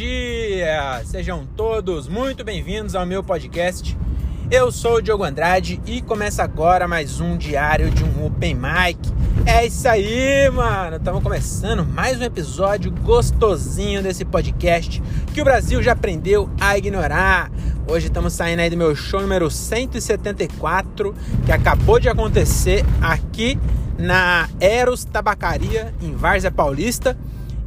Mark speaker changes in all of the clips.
Speaker 1: dia! Sejam todos muito bem-vindos ao meu podcast. Eu sou o Diogo Andrade e começa agora mais um diário de um Open Mic. É isso aí, mano! Estamos começando mais um episódio gostosinho desse podcast que o Brasil já aprendeu a ignorar. Hoje estamos saindo aí do meu show número 174, que acabou de acontecer aqui na Eros Tabacaria, em Várzea Paulista.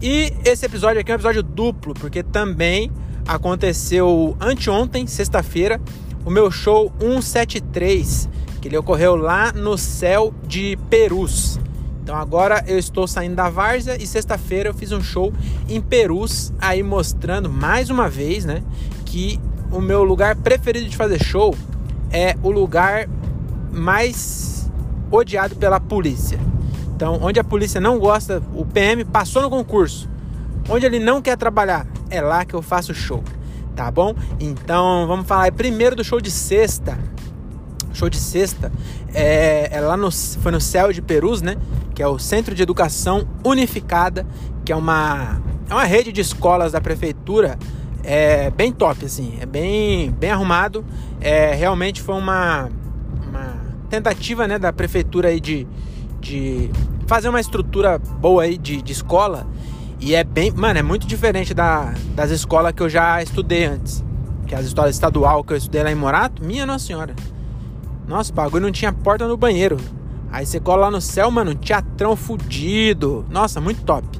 Speaker 1: E esse episódio aqui é um episódio duplo, porque também aconteceu anteontem, sexta-feira, o meu show 173, que ele ocorreu lá no céu de Perus. Então agora eu estou saindo da Várzea e sexta-feira eu fiz um show em Perus, aí mostrando mais uma vez, né, que o meu lugar preferido de fazer show é o lugar mais odiado pela polícia. Então, onde a polícia não gosta, o PM passou no concurso. Onde ele não quer trabalhar, é lá que eu faço show, tá bom? Então, vamos falar primeiro do show de sexta. Show de sexta é, é lá no foi no Céu de Perus, né? Que é o Centro de Educação Unificada, que é uma é uma rede de escolas da prefeitura é bem top, assim, é bem, bem arrumado. É, realmente foi uma, uma tentativa né, da prefeitura aí de, de fazer uma estrutura boa aí de, de escola. E é bem, mano, é muito diferente da, das escolas que eu já estudei antes. Que é as escolas estadual que eu estudei lá em Morato, minha nossa senhora. Nossa, o bagulho não tinha porta no banheiro. Aí você cola lá no céu, mano, teatrão fudido. Nossa, muito top.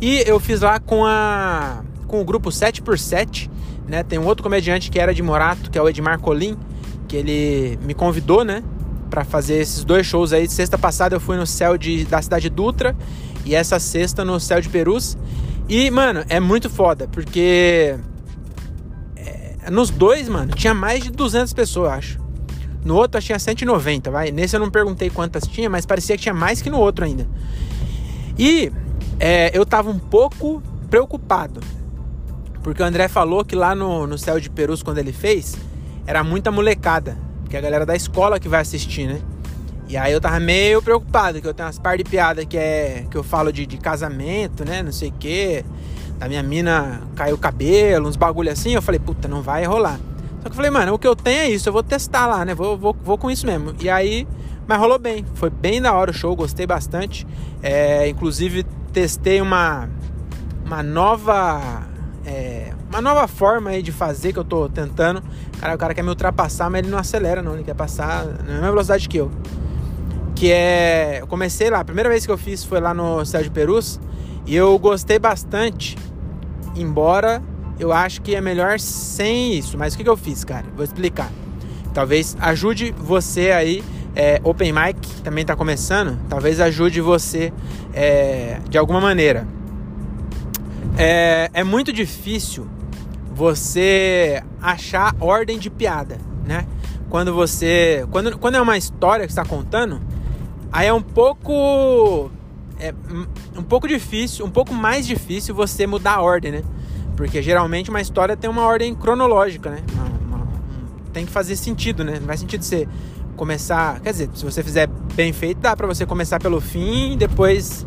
Speaker 1: E eu fiz lá com a com o grupo 7x7, né? Tem um outro comediante que era de Morato, que é o Edmar Colim, que ele me convidou, né? Para fazer esses dois shows aí. Sexta passada eu fui no céu de, da cidade Dutra e essa sexta no céu de Perus. E, mano, é muito foda, porque é, nos dois, mano, tinha mais de 200 pessoas, acho. No outro tinha 190, vai. Nesse eu não perguntei quantas tinha, mas parecia que tinha mais que no outro ainda. E é, eu tava um pouco preocupado. Porque o André falou que lá no, no céu de Perus, quando ele fez, era muita molecada que é a galera da escola que vai assistir, né? E aí eu tava meio preocupado, que eu tenho umas par de piada que é que eu falo de, de casamento, né? Não sei o quê. Da minha mina caiu o cabelo, uns bagulho assim. Eu falei, puta, não vai rolar. Só que eu falei, mano, o que eu tenho é isso, eu vou testar lá, né? Vou, vou, vou com isso mesmo. E aí, mas rolou bem. Foi bem da hora o show, gostei bastante. É, inclusive, testei uma, uma nova. É, uma nova forma aí de fazer que eu tô tentando. Cara, o cara quer me ultrapassar, mas ele não acelera, não. Ele quer passar na mesma velocidade que eu. Que é. Eu comecei lá, a primeira vez que eu fiz foi lá no de Perus. E eu gostei bastante. Embora eu acho que é melhor sem isso. Mas o que, que eu fiz, cara? Vou explicar. Talvez ajude você aí. É, Open Mic também está começando. Talvez ajude você é, de alguma maneira. É, é muito difícil você achar ordem de piada, né? Quando você. Quando, quando é uma história que está contando, aí é um pouco. É um pouco difícil, um pouco mais difícil você mudar a ordem, né? Porque geralmente uma história tem uma ordem cronológica, né? Uma, uma, tem que fazer sentido, né? Não faz sentido você começar. Quer dizer, se você fizer bem feito, dá pra você começar pelo fim e depois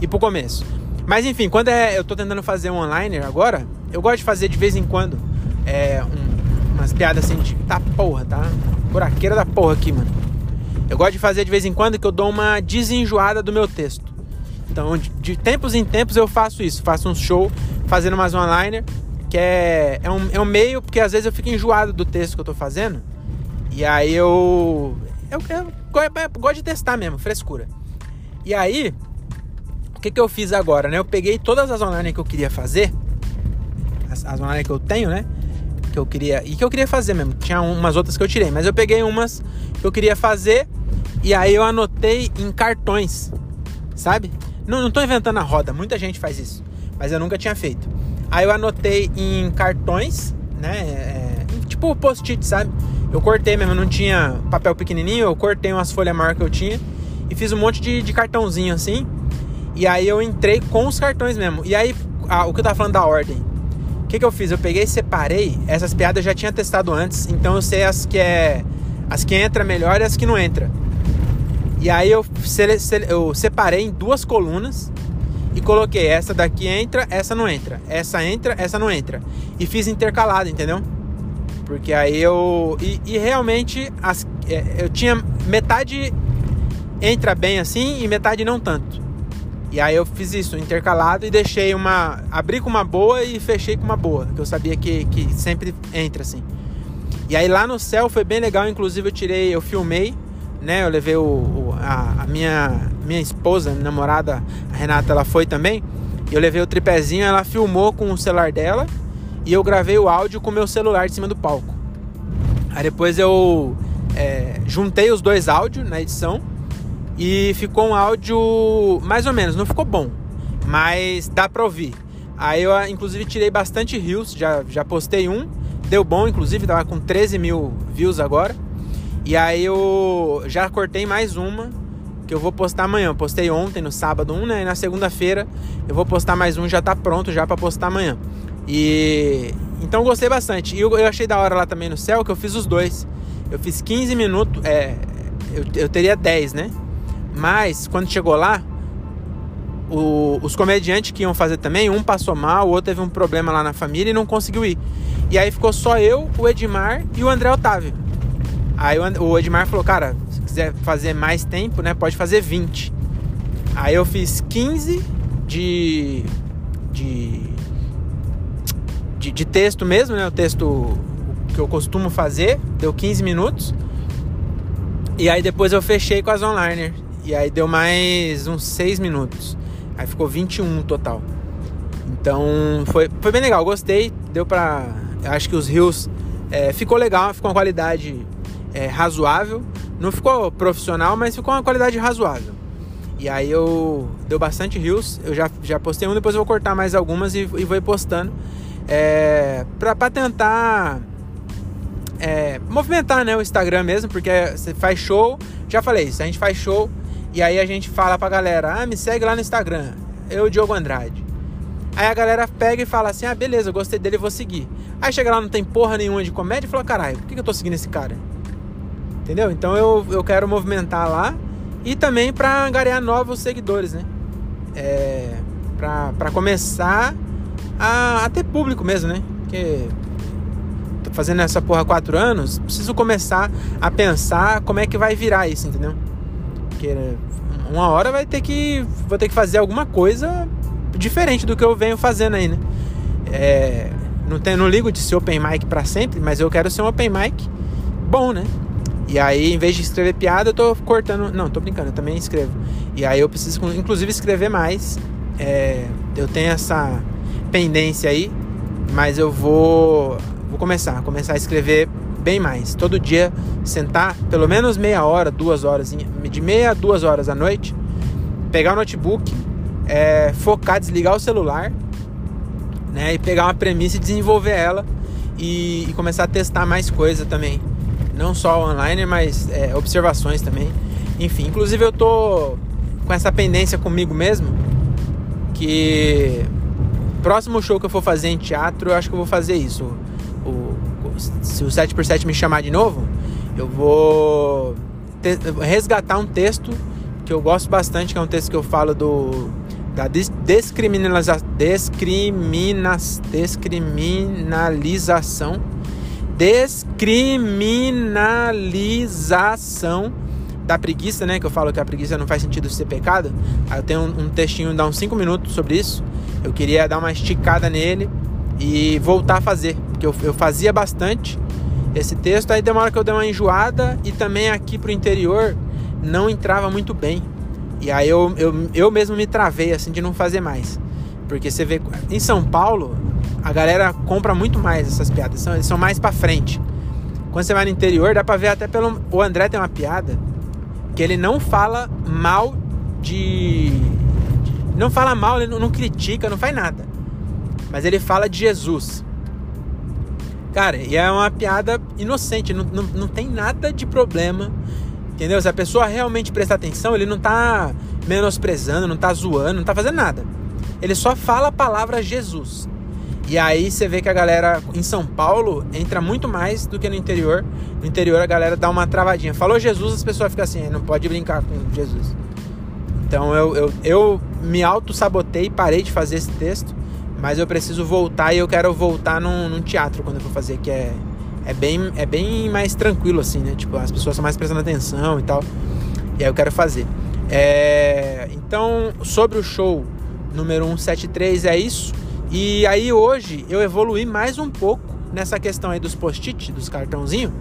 Speaker 1: ir pro começo. Mas enfim, quando é, eu tô tentando fazer um online agora, eu gosto de fazer de vez em quando é, um, umas piadas assim de tá porra, tá? Buraqueira da porra aqui, mano. Eu gosto de fazer de vez em quando que eu dou uma desenjoada do meu texto. Então, de, de tempos em tempos eu faço isso. Faço um show fazendo umas online, que é, é, um, é um meio, porque às vezes eu fico enjoado do texto que eu tô fazendo. E aí eu, eu, eu, eu, eu gosto de testar mesmo, frescura. E aí, que, que eu fiz agora, né? Eu peguei todas as online que eu queria fazer as, as online que eu tenho, né? Que eu queria. E que eu queria fazer mesmo. Tinha umas outras que eu tirei, mas eu peguei umas que eu queria fazer e aí eu anotei em cartões, sabe? Não, não tô inventando a roda, muita gente faz isso, mas eu nunca tinha feito. Aí eu anotei em cartões, né? É, tipo post-it, sabe? Eu cortei mesmo, não tinha papel pequenininho, eu cortei umas folhas maiores que eu tinha e fiz um monte de, de cartãozinho assim. E aí eu entrei com os cartões mesmo. E aí, o que eu tava falando da ordem? que, que eu fiz? Eu peguei e separei. Essas piadas eu já tinha testado antes, então eu sei as que é. As que entra melhor e as que não entra. E aí eu, eu separei em duas colunas. e coloquei essa daqui entra, essa não entra, essa entra, essa não entra. E fiz intercalado, entendeu? Porque aí eu. E, e realmente as, é, eu tinha metade entra bem assim e metade não tanto. E aí eu fiz isso, intercalado, e deixei uma. abri com uma boa e fechei com uma boa, que eu sabia que, que sempre entra assim. E aí lá no céu foi bem legal, inclusive eu tirei, eu filmei, né? Eu levei o, o a, a, minha, minha esposa, minha namorada, a Renata, ela foi também. Eu levei o tripézinho, ela filmou com o celular dela e eu gravei o áudio com o meu celular de cima do palco. Aí depois eu é, juntei os dois áudios na edição e ficou um áudio mais ou menos, não ficou bom, mas dá pra ouvir. Aí eu inclusive tirei bastante rios, já, já postei um, deu bom, inclusive, tava com 13 mil views agora. E aí eu já cortei mais uma que eu vou postar amanhã. Eu postei ontem, no sábado, um, né? E na segunda-feira eu vou postar mais um, já tá pronto já para postar amanhã. E então gostei bastante. E eu, eu, achei da hora lá também no céu que eu fiz os dois. Eu fiz 15 minutos, é, eu, eu teria 10, né? Mas quando chegou lá, o, os comediantes que iam fazer também, um passou mal, o outro teve um problema lá na família e não conseguiu ir. E aí ficou só eu, o Edmar e o André Otávio. Aí o Edmar falou, cara, se quiser fazer mais tempo, né, pode fazer 20. Aí eu fiz 15 de, de de, de, texto mesmo, né? O texto que eu costumo fazer, deu 15 minutos. E aí depois eu fechei com as online. E aí deu mais uns 6 minutos. Aí ficou 21 total. Então foi, foi bem legal, gostei. Deu pra. Acho que os rios é, ficou legal, ficou uma qualidade é, razoável. Não ficou profissional, mas ficou uma qualidade razoável. E aí eu deu bastante rios. Eu já, já postei um, depois eu vou cortar mais algumas e, e vou ir postando é, para tentar é, movimentar né, o Instagram mesmo, porque você faz show, já falei isso, a gente faz show e aí a gente fala pra galera, ah, me segue lá no Instagram, eu, Diogo Andrade. Aí a galera pega e fala assim, ah, beleza, gostei dele, vou seguir. Aí chega lá, não tem porra nenhuma de comédia e fala, caralho, por que eu tô seguindo esse cara? Entendeu? Então eu, eu quero movimentar lá e também pra angariar novos seguidores, né? É, pra, pra começar a, a ter público mesmo, né? Porque tô fazendo essa porra há quatro anos, preciso começar a pensar como é que vai virar isso, entendeu? Porque uma hora vai ter que. Vou ter que fazer alguma coisa diferente do que eu venho fazendo aí, né? É, não, não ligo de ser open mic para sempre, mas eu quero ser um open mic bom, né? E aí, em vez de escrever piada, eu tô cortando. Não, tô brincando, eu também escrevo. E aí eu preciso, inclusive, escrever mais. É, eu tenho essa pendência aí, mas eu vou vou começar, começar a escrever bem mais. Todo dia sentar pelo menos meia hora, duas horas, de meia a duas horas à noite, pegar o notebook, é, focar, desligar o celular, né, e pegar uma premissa e desenvolver ela e, e começar a testar mais coisa também, não só online, mas é, observações também. Enfim, inclusive eu tô com essa pendência comigo mesmo que próximo show que eu for fazer em teatro, eu acho que eu vou fazer isso. Se o 7x7 me chamar de novo, eu vou te, resgatar um texto que eu gosto bastante, que é um texto que eu falo do da descriminaliza, descriminas, descriminalização descriminalização da preguiça, né? Que eu falo que a preguiça não faz sentido ser pecado. Eu tenho um, um textinho, dá uns 5 minutos sobre isso. Eu queria dar uma esticada nele e voltar a fazer, porque eu, eu fazia bastante esse texto, aí demora que eu dei uma enjoada e também aqui pro interior não entrava muito bem. E aí eu, eu, eu mesmo me travei assim de não fazer mais. Porque você vê, em São Paulo, a galera compra muito mais essas piadas, são, eles são mais para frente. Quando você vai no interior, dá pra ver até pelo. O André tem uma piada que ele não fala mal de não fala mal, ele não, não critica, não faz nada. Mas ele fala de Jesus. Cara, e é uma piada inocente, não, não, não tem nada de problema. Entendeu? Se a pessoa realmente prestar atenção, ele não tá menosprezando, não tá zoando, não tá fazendo nada. Ele só fala a palavra Jesus. E aí você vê que a galera em São Paulo entra muito mais do que no interior. No interior a galera dá uma travadinha. Falou Jesus, as pessoas ficam assim, não pode brincar com Jesus. Então eu, eu, eu me auto-sabotei, parei de fazer esse texto, mas eu preciso voltar e eu quero voltar num, num teatro quando eu for fazer, que é, é, bem, é bem mais tranquilo, assim, né? Tipo, as pessoas estão mais prestando atenção e tal. E aí eu quero fazer. É, então, sobre o show número 173 é isso. E aí hoje eu evolui mais um pouco nessa questão aí dos post-it, dos cartãozinhos,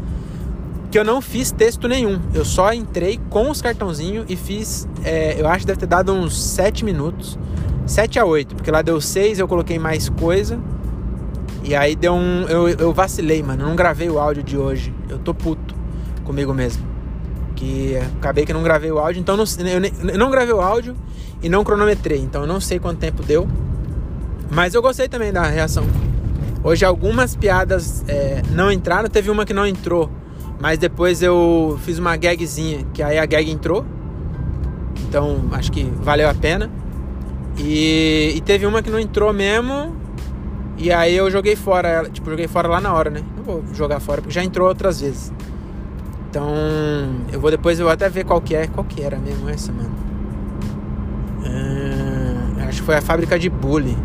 Speaker 1: que eu não fiz texto nenhum. Eu só entrei com os cartãozinhos e fiz, é, eu acho que deve ter dado uns 7 minutos, 7 a 8, porque lá deu 6, eu coloquei mais coisa. E aí deu um. Eu, eu vacilei, mano. Eu não gravei o áudio de hoje. Eu tô puto comigo mesmo. Que acabei que não gravei o áudio, então não, eu, eu não gravei o áudio e não cronometrei. Então eu não sei quanto tempo deu. Mas eu gostei também da reação. Hoje algumas piadas é, não entraram, teve uma que não entrou. Mas depois eu fiz uma gagzinha, que aí a gag entrou. Então acho que valeu a pena. E, e teve uma que não entrou mesmo. E aí eu joguei fora ela. Tipo, joguei fora lá na hora, né? Não vou jogar fora, porque já entrou outras vezes. Então, eu vou depois, eu vou até ver qual que é. Qual que era mesmo essa, mano? Ah, acho que foi a fábrica de bully.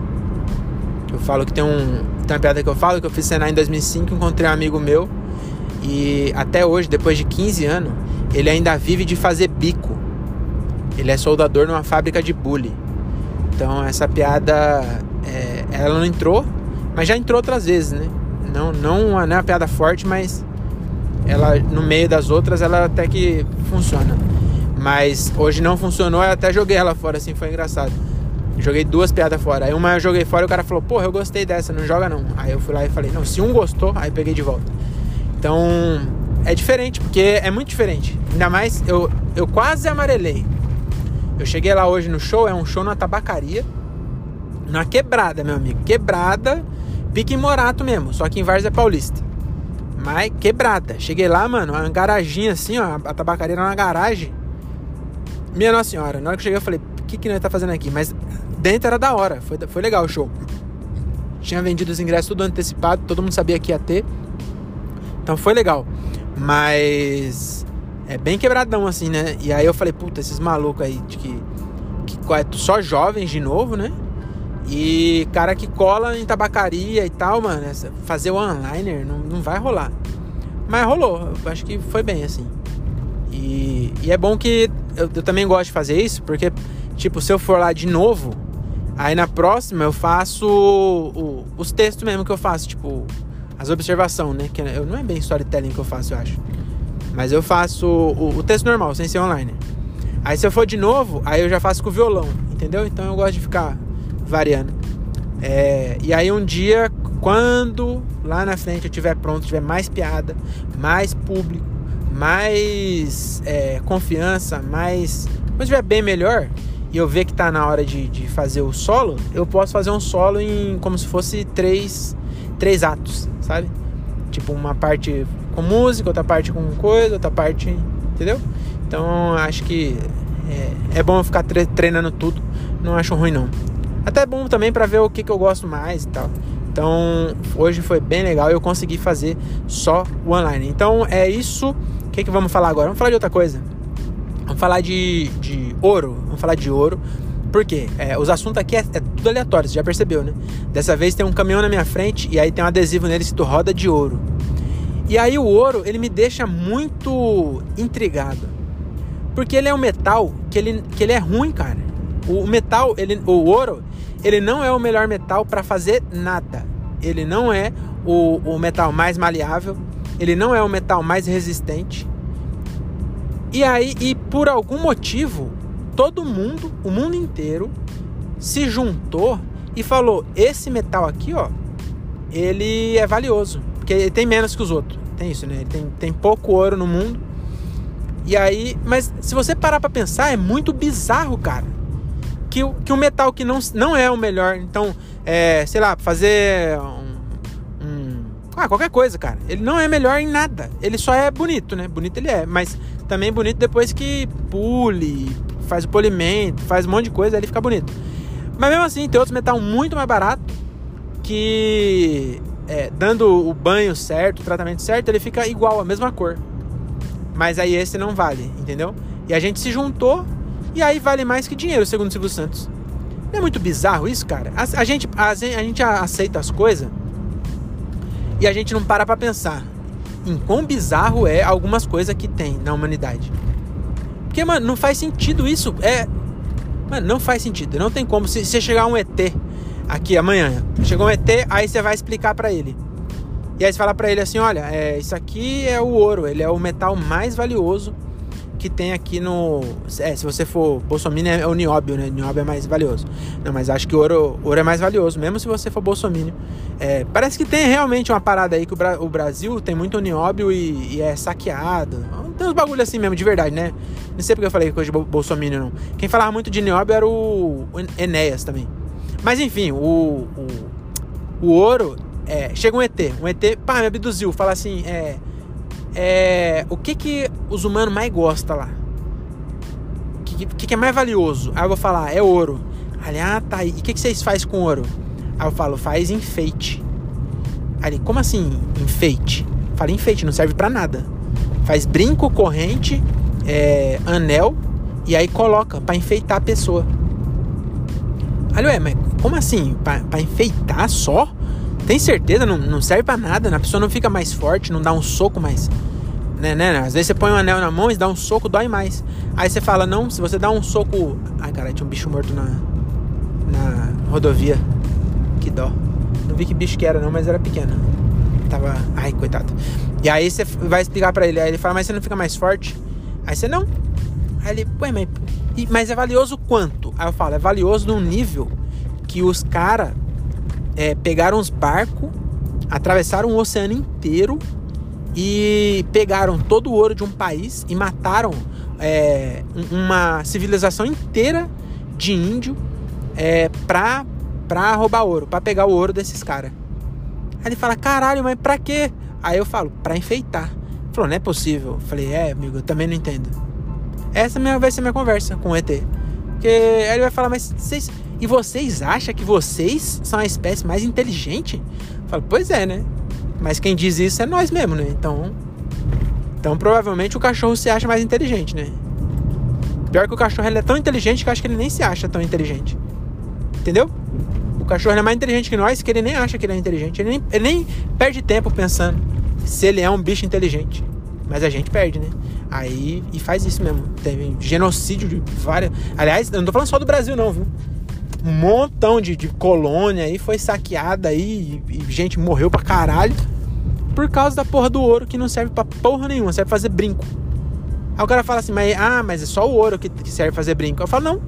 Speaker 1: Eu falo que tem um. Tem uma piada que eu falo que eu fiz Senai em 2005, encontrei um amigo meu. E até hoje, depois de 15 anos, ele ainda vive de fazer bico. Ele é soldador numa fábrica de bully. Então essa piada, é, ela não entrou, mas já entrou outras vezes, né? Não, não, não é uma piada forte, mas ela no meio das outras ela até que funciona. Mas hoje não funcionou, eu até joguei ela fora, assim, foi engraçado. Joguei duas piadas fora. Aí uma eu joguei fora e o cara falou, porra, eu gostei dessa, não joga não. Aí eu fui lá e falei, não, se um gostou, aí peguei de volta. Então é diferente, porque é muito diferente. Ainda mais, eu, eu quase amarelei. Eu cheguei lá hoje no show, é um show na tabacaria, na quebrada, meu amigo. Quebrada, pique Morato mesmo, só que em Várzea Paulista. Mas quebrada. Cheguei lá, mano, uma garaginha assim, ó. A tabacaria era uma garagem. Minha Nossa Senhora, na hora que eu cheguei eu falei, o que, que nós tá fazendo aqui? Mas dentro era da hora, foi, foi legal o show. Tinha vendido os ingressos tudo antecipado, todo mundo sabia que ia ter. Então foi legal. Mas é bem quebradão assim, né? E aí eu falei, puta, esses malucos aí de que, que é só jovens de novo, né? E cara que cola em tabacaria e tal, mano, fazer o onliner não, não vai rolar. Mas rolou, eu acho que foi bem assim. E, e é bom que eu, eu, também gosto de fazer isso, porque, tipo, se eu for lá de novo, aí na próxima eu faço o, os textos mesmo que eu faço, tipo, as observações, né? Que eu, não é bem storytelling que eu faço, eu acho. Mas eu faço o, o texto normal, sem ser online. Aí se eu for de novo, aí eu já faço com o violão, entendeu? Então eu gosto de ficar variando. É, e aí um dia, quando lá na frente eu tiver pronto, tiver mais piada, mais público, mais é, confiança, mais. Quando estiver bem melhor e eu ver que tá na hora de, de fazer o solo, eu posso fazer um solo em como se fosse três, três atos, sabe? Tipo, uma parte com música, outra parte com coisa, outra parte. Entendeu? Então acho que é, é bom ficar treinando tudo. Não acho ruim não. Até é bom também para ver o que, que eu gosto mais e tal. Então, hoje foi bem legal. Eu consegui fazer só o online. Então, é isso. O que, que vamos falar agora? Vamos falar de outra coisa. Vamos falar de, de ouro. Vamos falar de ouro. Por quê? É, os assuntos aqui é, é, tudo aleatório, você já percebeu, né? Dessa vez tem um caminhão na minha frente e aí tem um adesivo nele escrito roda de ouro. E aí o ouro, ele me deixa muito intrigado. Porque ele é um metal que ele, que ele é ruim, cara. O metal, ele, o ouro, ele não é o melhor metal para fazer nada. Ele não é o, o metal mais maleável, ele não é o metal mais resistente. E aí, e por algum motivo, todo mundo, o mundo inteiro, se juntou e falou: esse metal aqui, ó, ele é valioso. Porque ele tem menos que os outros. Tem isso, né? Ele tem, tem pouco ouro no mundo. E aí, mas se você parar para pensar, é muito bizarro, cara que, que o metal que não, não é o melhor. Então, é, sei lá, fazer um, um, Ah, qualquer coisa, cara. Ele não é melhor em nada. Ele só é bonito, né? Bonito ele é. Mas também bonito depois que pule, faz o polimento, faz um monte de coisa, aí ele fica bonito. Mas mesmo assim, tem outros metal muito mais barato que é, dando o banho certo, o tratamento certo, ele fica igual, a mesma cor. Mas aí esse não vale, entendeu? E a gente se juntou E aí vale mais que dinheiro, segundo o Silvio Santos. Não é muito bizarro isso, cara? A, a gente, a, a gente aceita as coisas e a gente não para pra pensar em quão bizarro é algumas coisas que tem na humanidade. Porque, mano, não faz sentido isso. É. Mano, não faz sentido. Não tem como. Se você chegar um ET aqui amanhã, chegou um ET, aí você vai explicar para ele. E aí você fala para ele assim: olha, é, isso aqui é o ouro, ele é o metal mais valioso que tem aqui no. É, se você for Bolsonaro, é o nióbio, né? Nióbio é mais valioso. Não, mas acho que ouro, ouro é mais valioso, mesmo se você for Bolsonaro. É, parece que tem realmente uma parada aí que o, Bra o Brasil tem muito nióbio e, e, é saqueado. Tem uns bagulho assim mesmo, de verdade, né? Não sei porque eu falei coisa de Bolsonaro, não. Quem falava muito de nióbio era o Enéas também. Mas enfim, o, o, o ouro. É, chega um ET, um ET, pá, me abduziu, fala assim, é é, o que que os humanos mais gostam lá? O que, que, que, é mais valioso? Aí eu vou falar, é ouro. Aí, ah, tá. E o que, que vocês fazem com ouro? Aí eu falo, faz enfeite. Aí como assim enfeite? Fala enfeite, não serve para nada. Faz brinco, corrente, é, anel e aí coloca para enfeitar a pessoa. Aí, ué, mas como assim? Para enfeitar só? Tem certeza? Não, não serve para nada. A pessoa não fica mais forte, não dá um soco mais. Né, né, né? Às vezes você põe um anel na mão e dá um soco, dói mais. Aí você fala, não, se você dá um soco. Ai, cara, tinha um bicho morto na, na rodovia. Que dó. Não vi que bicho que era, não, mas era pequeno. Tava. Ai, coitado. E aí você vai explicar para ele. Aí ele fala, mas você não fica mais forte? Aí você não. Aí ele, ué, mas, mas é valioso quanto? Aí eu falo, é valioso num nível que os caras é, pegaram os barcos, atravessaram o oceano inteiro e pegaram todo o ouro de um país e mataram é, uma civilização inteira de índio é, pra, pra roubar ouro, pra pegar o ouro desses caras. Aí ele fala, caralho, mas pra quê? Aí eu falo, pra enfeitar. Ele falou, não é possível. Eu falei, é, amigo, eu também não entendo. Essa vai ser minha conversa com o ET. Porque aí ele vai falar, mas vocês e vocês acham que vocês são a espécie mais inteligente? Eu falo, pois é, né? Mas quem diz isso é nós mesmo, né? Então, então provavelmente o cachorro se acha mais inteligente, né? Pior que o cachorro ele é tão inteligente que eu acho que ele nem se acha tão inteligente. Entendeu? O cachorro é mais inteligente que nós que ele nem acha que ele é inteligente. Ele nem, ele nem perde tempo pensando se ele é um bicho inteligente. Mas a gente perde, né? Aí, e faz isso mesmo. Tem genocídio de várias. Aliás, eu não tô falando só do Brasil, não, viu? Um montão de, de colônia aí foi saqueada aí e, e, gente morreu pra caralho por causa da porra do ouro que não serve pra porra nenhuma, serve pra fazer brinco. Aí o cara fala assim, mas, ah, mas é só o ouro que, que serve pra fazer brinco. Eu falo, não.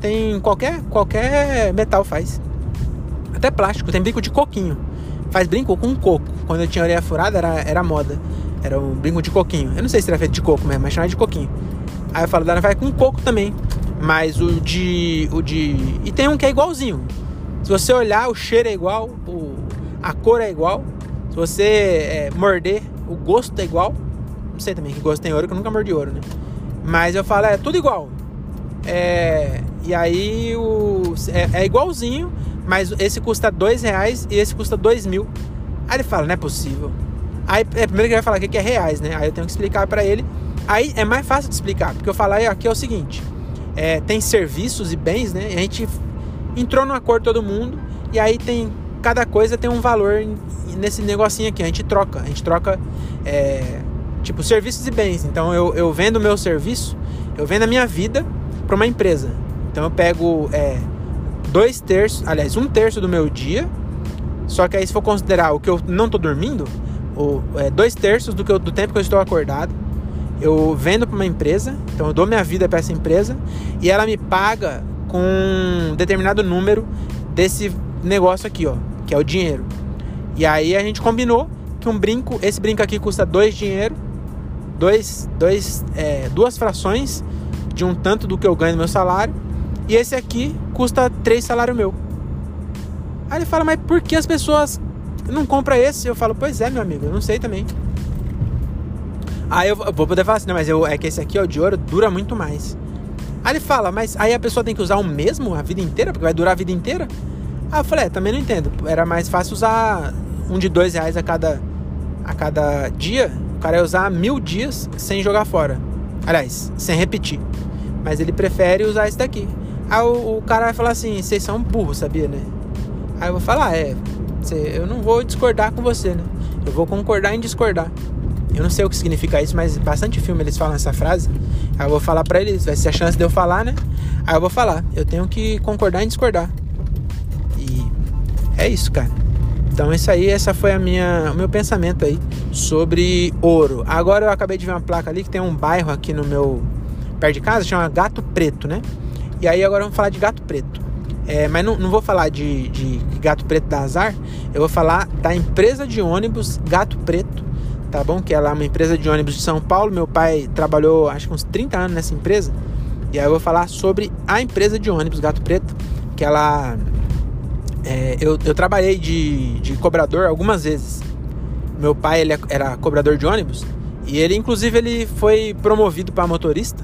Speaker 1: Tem qualquer, qualquer metal faz. Até plástico, tem brinco de coquinho. Faz brinco com coco. Quando eu tinha orelha furada era, era moda. Era um brinco de coquinho. Eu não sei se era feito de coco mesmo, mas chamava de coquinho. Aí eu falo, Dana, vai com coco também. Mas o de. O de. E tem um que é igualzinho. Se você olhar, o cheiro é igual, o, a cor é igual. Se você é, morder, o gosto é igual. Não sei também que gosto tem ouro, que eu nunca mordi ouro, né? Mas eu falo, é tudo igual. É, e aí o, é, é, igualzinho, mas esse custa dois reais e esse custa dois mil. Aí ele fala, não é possível. Aí é primeiro que ele vai falar que é reais, né? Aí eu tenho que explicar para ele. Aí é mais fácil de explicar, porque eu falar aqui é o seguinte: é, tem serviços e bens, né? a gente entrou no acordo todo mundo e aí tem cada coisa tem um valor nesse negocinho aqui. A gente troca, a gente troca é, tipo serviços e bens. Então eu, eu vendo meu serviço, eu vendo a minha vida para uma empresa. Então eu pego é, dois terços, aliás, um terço do meu dia. Só que aí se for considerar o que eu não tô dormindo, o, é, dois terços do, que eu, do tempo que eu estou acordado eu vendo para uma empresa, então eu dou minha vida para essa empresa e ela me paga com um determinado número desse negócio aqui, ó, que é o dinheiro. E aí a gente combinou que um brinco, esse brinco aqui custa dois dinheiro, dois, dois, é, duas frações de um tanto do que eu ganho no meu salário, e esse aqui custa três salário meu. Aí ele fala, mas por que as pessoas não compram esse? Eu falo, pois é, meu amigo, eu não sei também. Aí eu vou poder falar assim, não, mas eu, é que esse aqui, ó, de ouro, dura muito mais. Aí ele fala, mas aí a pessoa tem que usar o mesmo a vida inteira, porque vai durar a vida inteira? Aí eu falei, é, também não entendo. Era mais fácil usar um de dois reais a cada, a cada dia. O cara ia usar mil dias sem jogar fora. Aliás, sem repetir. mas ele prefere usar esse daqui. Aí o, o cara vai falar assim: vocês são burros, sabia, né? Aí eu vou falar: é, eu não vou discordar com você, né? Eu vou concordar em discordar. Eu não sei o que significa isso, mas bastante filme eles falam essa frase. Aí eu vou falar pra eles, vai ser a chance de eu falar, né? Aí eu vou falar, eu tenho que concordar em discordar. E é isso, cara. Então isso aí, essa foi a minha, o meu pensamento aí sobre ouro. Agora eu acabei de ver uma placa ali que tem um bairro aqui no meu perto de casa, chama Gato Preto, né? E aí agora vamos falar de Gato Preto. É, mas não, não vou falar de, de Gato Preto da Azar, eu vou falar da empresa de ônibus Gato Preto, tá bom? Que é uma empresa de ônibus de São Paulo. Meu pai trabalhou acho que uns 30 anos nessa empresa. E aí eu vou falar sobre a empresa de ônibus Gato Preto, que ela é, eu, eu trabalhei de, de cobrador algumas vezes. Meu pai ele era cobrador de ônibus e ele, inclusive, ele foi promovido para motorista.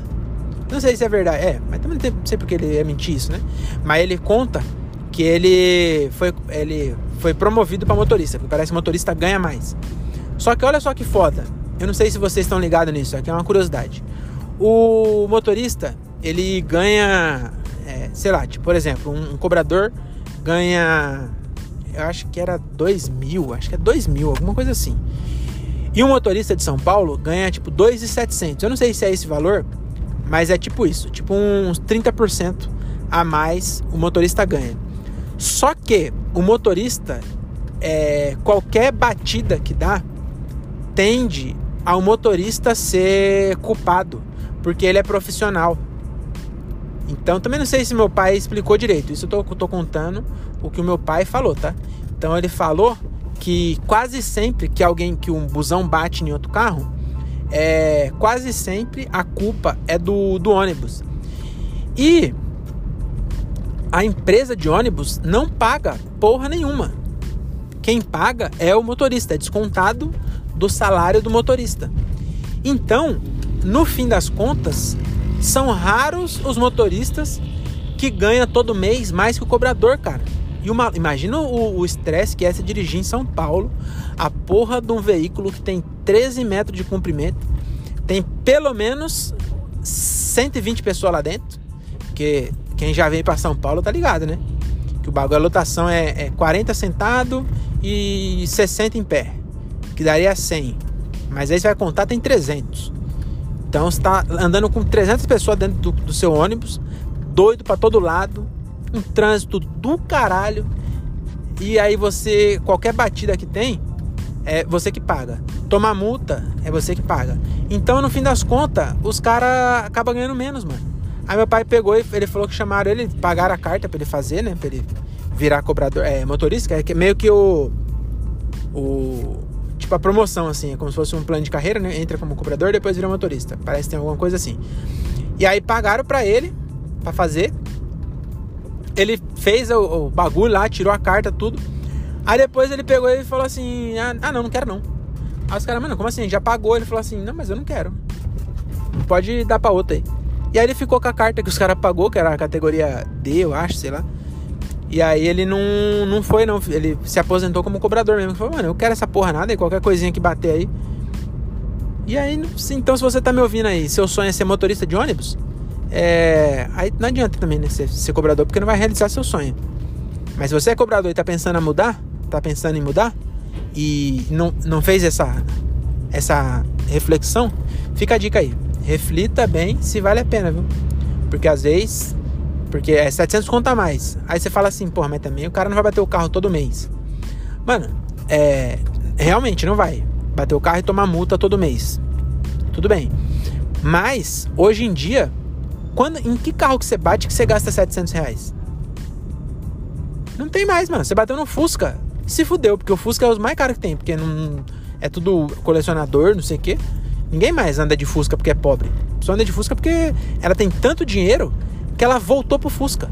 Speaker 1: Não sei se é verdade, é, mas também não sei porque ele é mentir isso, né? Mas ele conta que ele foi, ele foi promovido para motorista, porque parece que motorista ganha mais. Só que olha só que foda. Eu não sei se vocês estão ligados nisso, aqui é uma curiosidade. O motorista, ele ganha, é, sei lá, tipo, por exemplo, um, um cobrador ganha, eu acho que era 2 mil, acho que é 2 mil, alguma coisa assim. E um motorista de São Paulo ganha tipo 2,700. Eu não sei se é esse valor, mas é tipo isso, tipo uns 30% a mais o motorista ganha. Só que o motorista, é, qualquer batida que dá, tende ao motorista ser culpado, porque ele é profissional. Então, também não sei se meu pai explicou direito. Isso eu tô, tô contando o que o meu pai falou, tá? Então, ele falou que quase sempre que alguém, que um busão bate em outro carro, é, quase sempre a culpa é do, do ônibus. E a empresa de ônibus não paga porra nenhuma. Quem paga é o motorista, é descontado do salário do motorista. Então, no fim das contas, são raros os motoristas que ganham todo mês mais que o cobrador, cara. E uma, imagina o estresse que é se dirigir em São Paulo, a porra de um veículo que tem 13 metros de comprimento, tem pelo menos 120 pessoas lá dentro, porque quem já veio para São Paulo tá ligado, né? Que o bagulho, a lotação é, é 40 sentado e 60 em pé, que daria 100. Mas aí você vai contar, tem 300. Então você está andando com 300 pessoas dentro do, do seu ônibus, doido para todo lado, um trânsito do caralho. E aí você, qualquer batida que tem, é você que paga. Tomar multa, é você que paga. Então, no fim das contas, os caras acabam ganhando menos, mano. Aí meu pai pegou e ele falou que chamaram ele, pagaram a carta para ele fazer, né? Pra ele virar cobrador, é, motorista, que é meio que o. O tipo a promoção, assim, é como se fosse um plano de carreira, né? Entra como cobrador, depois vira motorista. Parece que tem alguma coisa assim. E aí pagaram para ele, para fazer. Ele fez o, o, bagulho lá, tirou a carta, tudo. Aí depois ele pegou e falou assim: Ah, ah não, não quero não. Aí os caras, mano, como assim? Já pagou? Ele falou assim: Não, mas eu não quero. Pode dar pra outra aí. E aí ele ficou com a carta que os caras pagou, que era a categoria D, eu acho, sei lá. E aí ele não, não foi, não. Ele se aposentou como cobrador mesmo. Ele falou, mano, eu quero essa porra nada e qualquer coisinha que bater aí. E aí, então se você tá me ouvindo aí, seu sonho é ser motorista de ônibus, é... aí não adianta também né, ser, ser cobrador, porque não vai realizar seu sonho. Mas se você é cobrador e tá pensando em mudar, tá pensando em mudar, e não, não fez essa, essa reflexão, fica a dica aí. Reflita bem se vale a pena, viu? Porque às vezes porque é 700 conta mais. Aí você fala assim, porra, mas também o cara não vai bater o carro todo mês. Mano, é. Realmente não vai. Bater o carro e tomar multa todo mês. Tudo bem. Mas, hoje em dia, quando, em que carro que você bate que você gasta 700 reais? Não tem mais, mano. Você bateu no Fusca. Se fudeu, porque o Fusca é os mais caros que tem. Porque não, é tudo colecionador, não sei o quê. Ninguém mais anda de Fusca porque é pobre. Só anda de Fusca porque ela tem tanto dinheiro que ela voltou pro Fusca.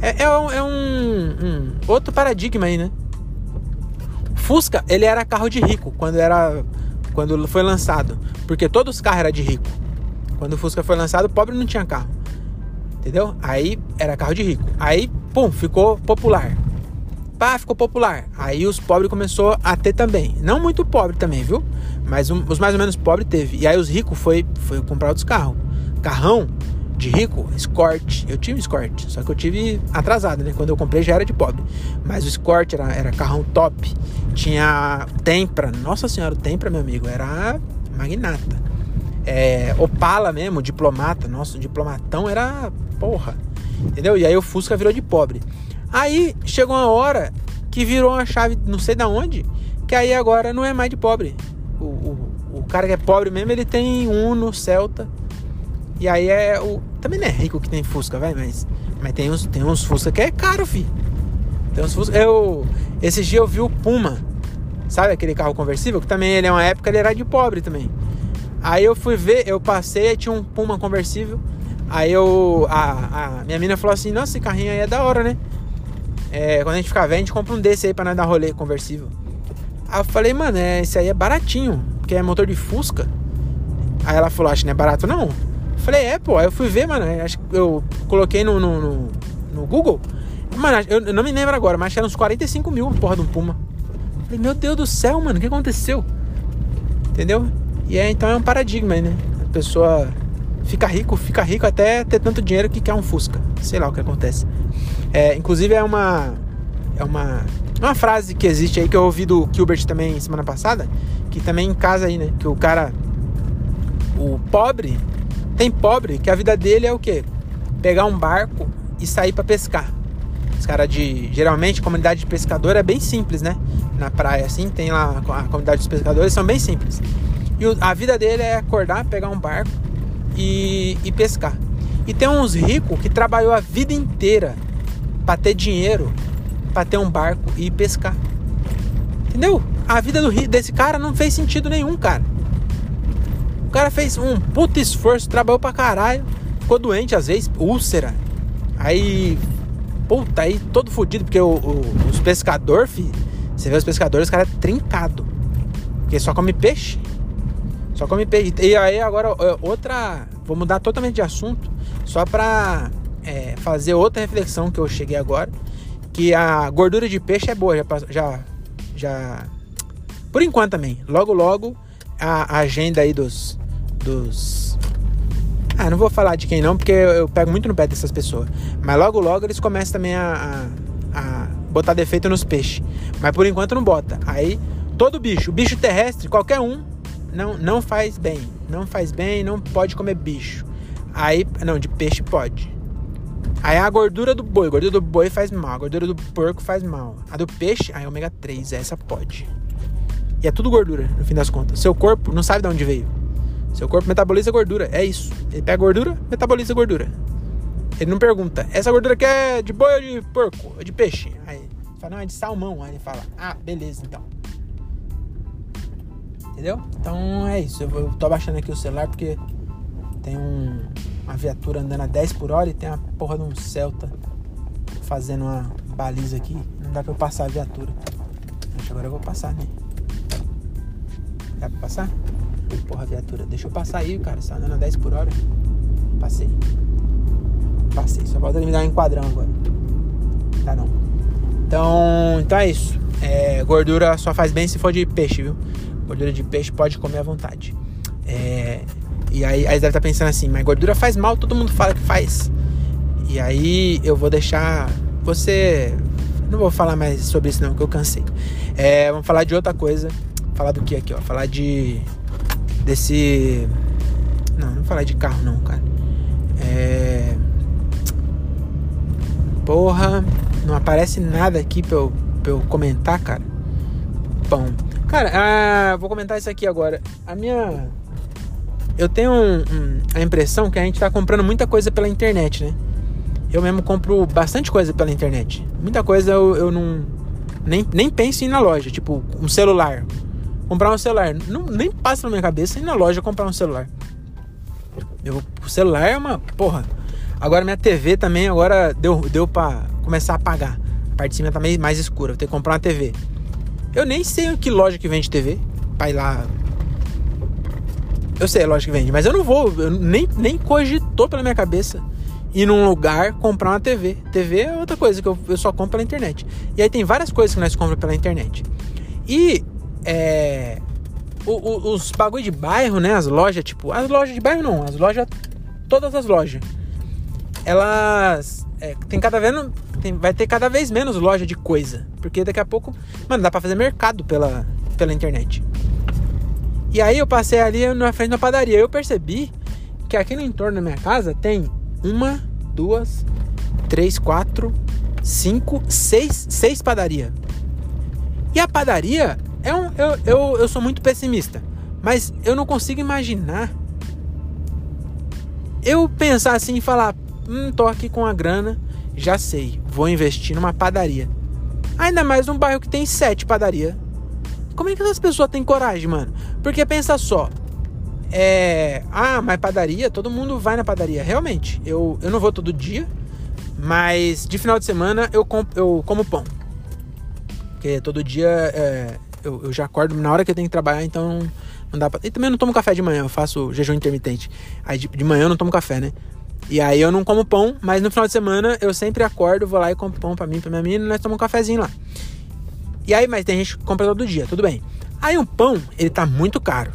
Speaker 1: É, é, um, é um, um, outro paradigma aí, né? Fusca, ele era carro de rico quando era quando foi lançado, porque todos os carros eram de rico. Quando o Fusca foi lançado, pobre não tinha carro. Entendeu? Aí era carro de rico. Aí, pum, ficou popular. Pá, ficou popular. Aí os pobres começou a ter também. Não muito pobre também, viu? Mas um, os mais ou menos pobres teve. E aí os ricos foi, foi comprar outros carros. Carrão de rico, Escort. Eu tive Escort, só que eu tive atrasado, né? Quando eu comprei já era de pobre. Mas o Escort era, era carrão top. Tinha Tempra. Nossa senhora, o Tempra, meu amigo, era magnata. É, Opala mesmo, diplomata. Nossa, o diplomatão era porra. Entendeu? E aí o Fusca virou de pobre. Aí chegou uma hora que virou uma chave, não sei da onde, que aí agora não é mais de pobre. O, o, o cara que é pobre mesmo, ele tem Uno, Celta. E aí é o. Também não é rico que tem Fusca, vai, mas. Mas tem uns, tem uns Fusca que é caro, fi. Tem uns Fusca. Eu. Esses dias eu vi o Puma. Sabe aquele carro conversível? Que também ele é uma época ele era de pobre também. Aí eu fui ver, eu passei, tinha um Puma conversível. Aí eu. A, a minha mina falou assim, nossa, esse carrinho aí é da hora, né? É, quando a gente ficar velho, a gente compra um desse aí pra nós dar rolê conversível. Aí eu falei, mano, é, esse aí é baratinho, porque é motor de Fusca. Aí ela falou, acho que não é barato não. Falei, é, pô. Aí eu fui ver, mano. Acho que eu coloquei no, no, no, no Google. Mano, eu, não me lembro agora, mas acho que era uns 45 mil porra de um Puma. Falei, meu Deus do céu, mano, o que aconteceu? Entendeu? E é, então é um paradigma né? A pessoa fica rico, fica rico até ter tanto dinheiro que quer um Fusca. Sei lá o que acontece. É, inclusive é uma. É uma. Uma frase que existe aí que eu ouvi do Gilbert também semana passada. Que também em casa aí, né? Que o cara. O pobre tem pobre que a vida dele é o quê? Pegar um barco e sair para pescar. Os caras de. Geralmente, comunidade de pescador é bem simples, né? Na praia, assim, tem lá a comunidade dos pescadores, são bem simples. E a vida dele é acordar, pegar um barco e, e pescar. E tem uns ricos que trabalhou a vida inteira para ter dinheiro, para ter um barco e pescar. Entendeu? A vida do, desse cara não fez sentido nenhum, cara cara fez um puto esforço, trabalhou pra caralho, ficou doente às vezes, úlcera. Aí, puta, aí todo fodido, porque o, o, os pescadores, você vê os pescadores, os caras é trincado. Porque só come peixe. Só come peixe. E aí agora, outra. Vou mudar totalmente de assunto. Só pra é, fazer outra reflexão que eu cheguei agora. Que a gordura de peixe é boa, já. já, já por enquanto também. Logo, logo, a agenda aí dos, dos. Ah, não vou falar de quem não, porque eu, eu pego muito no pé dessas pessoas. Mas logo, logo eles começam também a, a, a botar defeito nos peixes. Mas por enquanto não bota. Aí, todo bicho, bicho terrestre, qualquer um, não, não faz bem. Não faz bem, não pode comer bicho. Aí, não, de peixe pode. Aí a gordura do boi, a gordura do boi faz mal, a gordura do porco faz mal. A do peixe, aí ômega 3, essa pode. E é tudo gordura, no fim das contas. Seu corpo não sabe de onde veio. Seu corpo metaboliza gordura, é isso. Ele pega gordura, metaboliza gordura. Ele não pergunta, essa gordura aqui é de boi ou de porco? Ou de peixe? Aí ele fala, não, é de salmão. Aí ele fala, ah, beleza, então. Entendeu? Então é isso. Eu, eu tô abaixando aqui o celular porque tem um, uma viatura andando a 10 por hora e tem uma porra de um Celta fazendo uma baliza aqui. Não dá pra eu passar a viatura. Acho que agora eu vou passar, né? Dá pra passar? Porra, viatura, deixa eu passar aí, cara. Você tá andando a 10 por hora. Passei. Passei. Só falta ele me dar um enquadrão agora. Tá não. Então, então é isso. É, gordura só faz bem se for de peixe, viu? Gordura de peixe pode comer à vontade. É, e aí, aí deve estar tá pensando assim, mas gordura faz mal, todo mundo fala que faz. E aí eu vou deixar você. Não vou falar mais sobre isso não, porque eu cansei. É, vamos falar de outra coisa. Falar do que aqui, ó? Falar de desse. Não, não vou falar de carro não, cara. É. Porra, não aparece nada aqui pra eu, pra eu comentar, cara. Bom, cara, ah, vou comentar isso aqui agora. A minha. Eu tenho um, um, a impressão que a gente tá comprando muita coisa pela internet, né? Eu mesmo compro bastante coisa pela internet. Muita coisa eu, eu não. Nem, nem penso em ir na loja, tipo um celular comprar um celular. Não, nem passa na minha cabeça ir na loja comprar um celular. Eu, o celular é uma. Porra. Agora minha TV também agora deu, deu pra começar a apagar. A parte de cima tá meio mais escura. Vou ter que comprar uma TV. Eu nem sei que loja que vende TV. Pra ir lá. Eu sei a loja que vende, mas eu não vou. Eu nem, nem cogitou pela minha cabeça ir num lugar comprar uma TV. TV é outra coisa que eu, eu só compro pela internet. E aí tem várias coisas que nós compramos pela internet. E é, o, o, os bagulho de bairro, né? As lojas, tipo, as lojas de bairro não, as lojas, todas as lojas. elas é, tem cada vez tem, vai ter cada vez menos loja de coisa, porque daqui a pouco, mano, dá para fazer mercado pela pela internet. E aí eu passei ali na frente da padaria, eu percebi que aqui no entorno da minha casa tem uma, duas, três, quatro, cinco, seis, seis padarias. E a padaria é um. Eu, eu, eu sou muito pessimista, mas eu não consigo imaginar eu pensar assim e falar: hum, tô aqui com a grana, já sei, vou investir numa padaria. Ainda mais num bairro que tem sete padarias. Como é que essas pessoas têm coragem, mano? Porque pensa só. É. Ah, mas padaria, todo mundo vai na padaria. Realmente, eu, eu não vou todo dia, mas de final de semana eu, com, eu como pão. Porque todo dia é, eu, eu, já acordo na hora que eu tenho que trabalhar, então não dá pra. E também eu não tomo café de manhã, eu faço jejum intermitente. Aí de, de manhã eu não tomo café, né? E aí eu não como pão, mas no final de semana eu sempre acordo, vou lá e compro pão pra mim, pra minha menina, e nós tomamos um cafezinho lá. E aí, mas tem gente que compra todo dia, tudo bem. Aí um pão, ele tá muito caro,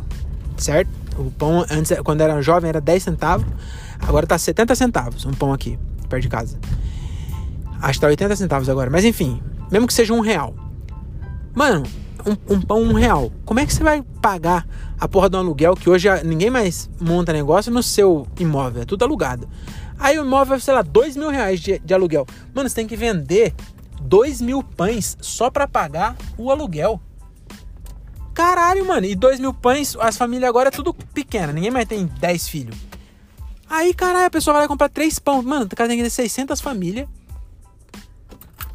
Speaker 1: certo? O pão, antes, quando era jovem, era 10 centavos, agora tá 70 centavos um pão aqui, perto de casa. Acho que tá 80 centavos agora, mas enfim, mesmo que seja um real. Mano, um, um, pão um real. Como é que você vai pagar a porra do aluguel que hoje ninguém mais monta negócio no seu imóvel? É tudo alugado. Aí o imóvel, sei lá, dois mil reais de, de aluguel. Mano, você tem que vender dois mil pães só para pagar o aluguel. Caralho, mano. E dois mil pães, as famílias agora é tudo pequena. Ninguém mais tem dez filhos. Aí, caralho, a pessoa vai comprar três pão. Mano, o cara tem que ter 600 famílias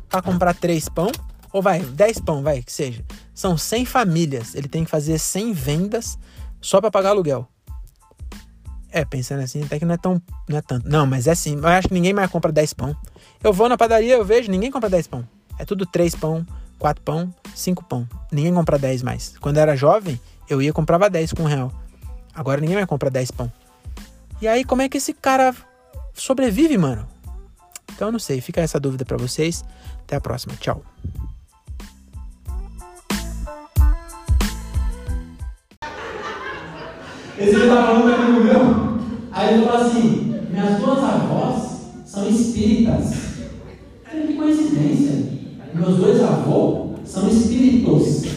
Speaker 1: pra comprar três pão. Ou vai, 10 pão, vai, que seja. São 100 famílias. Ele tem que fazer 100 vendas só para pagar aluguel. É, pensando assim, até que não é tão. Não é tanto. Não, mas é assim. Eu acho que ninguém mais compra 10 pão. Eu vou na padaria, eu vejo, ninguém compra 10 pão. É tudo 3 pão, 4 pão, 5 pão. Ninguém compra 10 mais. Quando eu era jovem, eu ia e comprava 10 com um real. Agora ninguém mais compra 10 pão. E aí, como é que esse cara sobrevive, mano? Então eu não sei. Fica essa dúvida para vocês. Até a próxima. Tchau.
Speaker 2: Esse dia estava falando com um amigo meu, aí ele falou assim: minhas duas avós são espíritas. que coincidência. Meus dois avós são espíritos.